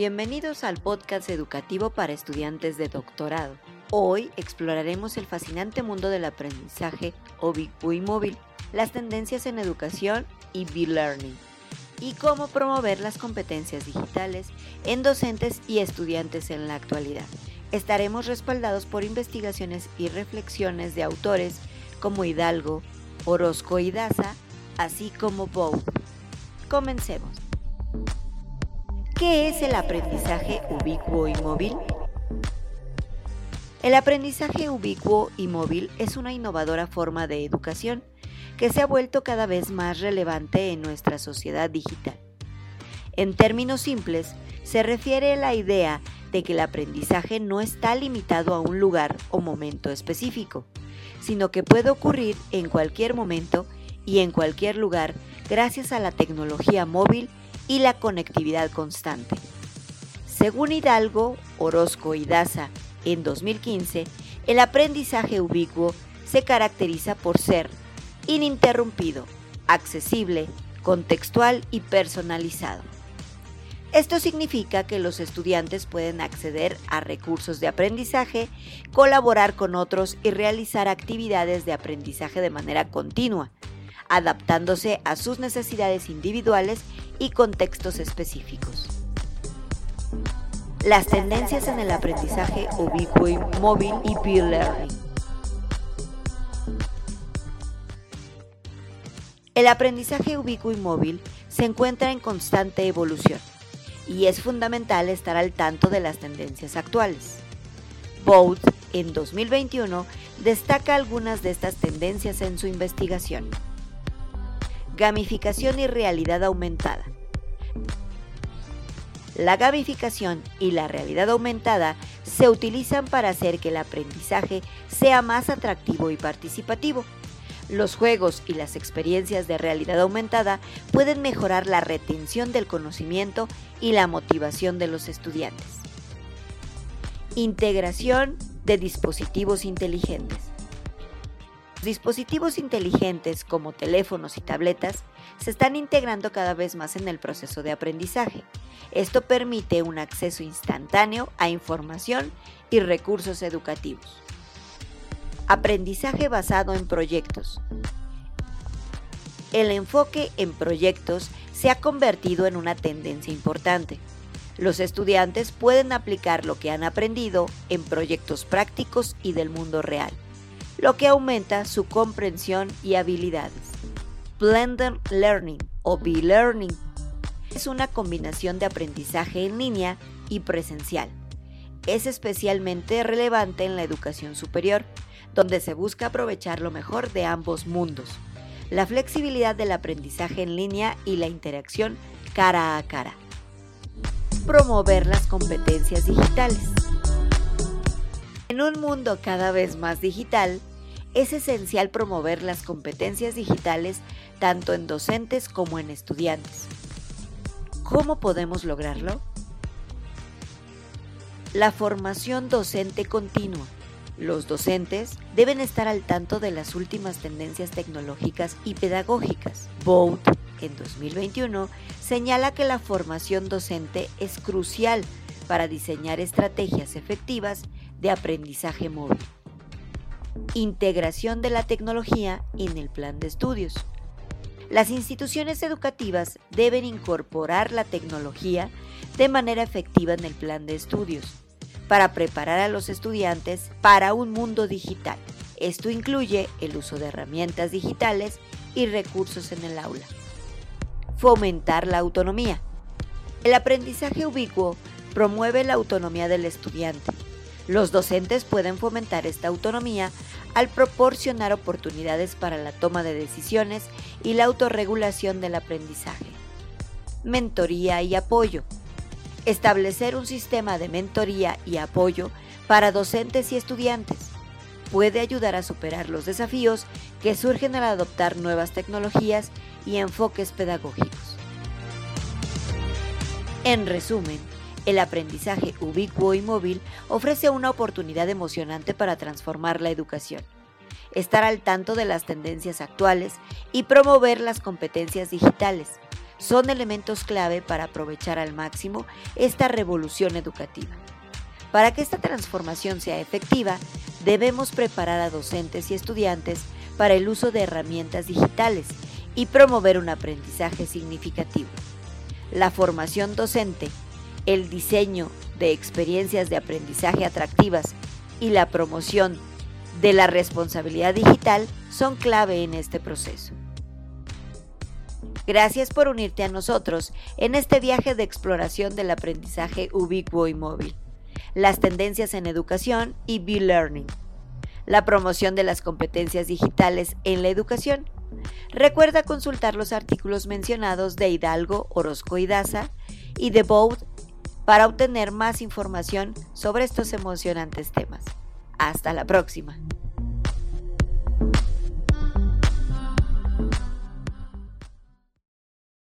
Bienvenidos al podcast educativo para estudiantes de doctorado. Hoy exploraremos el fascinante mundo del aprendizaje ubicuo y móvil, las tendencias en educación y B-Learning, y cómo promover las competencias digitales en docentes y estudiantes en la actualidad. Estaremos respaldados por investigaciones y reflexiones de autores como Hidalgo, Orozco y Daza, así como Bow. Comencemos. ¿Qué es el aprendizaje ubicuo y móvil? El aprendizaje ubicuo y móvil es una innovadora forma de educación que se ha vuelto cada vez más relevante en nuestra sociedad digital. En términos simples, se refiere a la idea de que el aprendizaje no está limitado a un lugar o momento específico, sino que puede ocurrir en cualquier momento y en cualquier lugar gracias a la tecnología móvil y la conectividad constante. Según Hidalgo, Orozco y Daza, en 2015, el aprendizaje ubicuo se caracteriza por ser ininterrumpido, accesible, contextual y personalizado. Esto significa que los estudiantes pueden acceder a recursos de aprendizaje, colaborar con otros y realizar actividades de aprendizaje de manera continua, adaptándose a sus necesidades individuales y contextos específicos. Las tendencias en el aprendizaje ubicuo y móvil y peer learning. El aprendizaje ubicuo y móvil se encuentra en constante evolución y es fundamental estar al tanto de las tendencias actuales. Boat, en 2021, destaca algunas de estas tendencias en su investigación gamificación y realidad aumentada. La gamificación y la realidad aumentada se utilizan para hacer que el aprendizaje sea más atractivo y participativo. Los juegos y las experiencias de realidad aumentada pueden mejorar la retención del conocimiento y la motivación de los estudiantes. Integración de dispositivos inteligentes dispositivos inteligentes como teléfonos y tabletas se están integrando cada vez más en el proceso de aprendizaje. Esto permite un acceso instantáneo a información y recursos educativos. Aprendizaje basado en proyectos. El enfoque en proyectos se ha convertido en una tendencia importante. Los estudiantes pueden aplicar lo que han aprendido en proyectos prácticos y del mundo real lo que aumenta su comprensión y habilidades. Blended Learning o B-Learning es una combinación de aprendizaje en línea y presencial. Es especialmente relevante en la educación superior, donde se busca aprovechar lo mejor de ambos mundos, la flexibilidad del aprendizaje en línea y la interacción cara a cara. Promover las competencias digitales. En un mundo cada vez más digital, es esencial promover las competencias digitales tanto en docentes como en estudiantes. ¿Cómo podemos lograrlo? La formación docente continua. Los docentes deben estar al tanto de las últimas tendencias tecnológicas y pedagógicas. Boat, en 2021, señala que la formación docente es crucial para diseñar estrategias efectivas de aprendizaje móvil. Integración de la tecnología en el plan de estudios. Las instituciones educativas deben incorporar la tecnología de manera efectiva en el plan de estudios para preparar a los estudiantes para un mundo digital. Esto incluye el uso de herramientas digitales y recursos en el aula. Fomentar la autonomía. El aprendizaje ubicuo promueve la autonomía del estudiante los docentes pueden fomentar esta autonomía al proporcionar oportunidades para la toma de decisiones y la autorregulación del aprendizaje. Mentoría y apoyo. Establecer un sistema de mentoría y apoyo para docentes y estudiantes puede ayudar a superar los desafíos que surgen al adoptar nuevas tecnologías y enfoques pedagógicos. En resumen, el aprendizaje ubicuo y móvil ofrece una oportunidad emocionante para transformar la educación, estar al tanto de las tendencias actuales y promover las competencias digitales. son elementos clave para aprovechar al máximo esta revolución educativa. Para que esta transformación sea efectiva, debemos preparar a docentes y estudiantes para el uso de herramientas digitales y promover un aprendizaje significativo. La formación docente, el diseño de experiencias de aprendizaje atractivas y la promoción de la responsabilidad digital son clave en este proceso. Gracias por unirte a nosotros en este viaje de exploración del aprendizaje ubicuo y móvil, las tendencias en educación y B-Learning, la promoción de las competencias digitales en la educación. Recuerda consultar los artículos mencionados de Hidalgo, Orozco y Daza y de Boud para obtener más información sobre estos emocionantes temas. Hasta la próxima.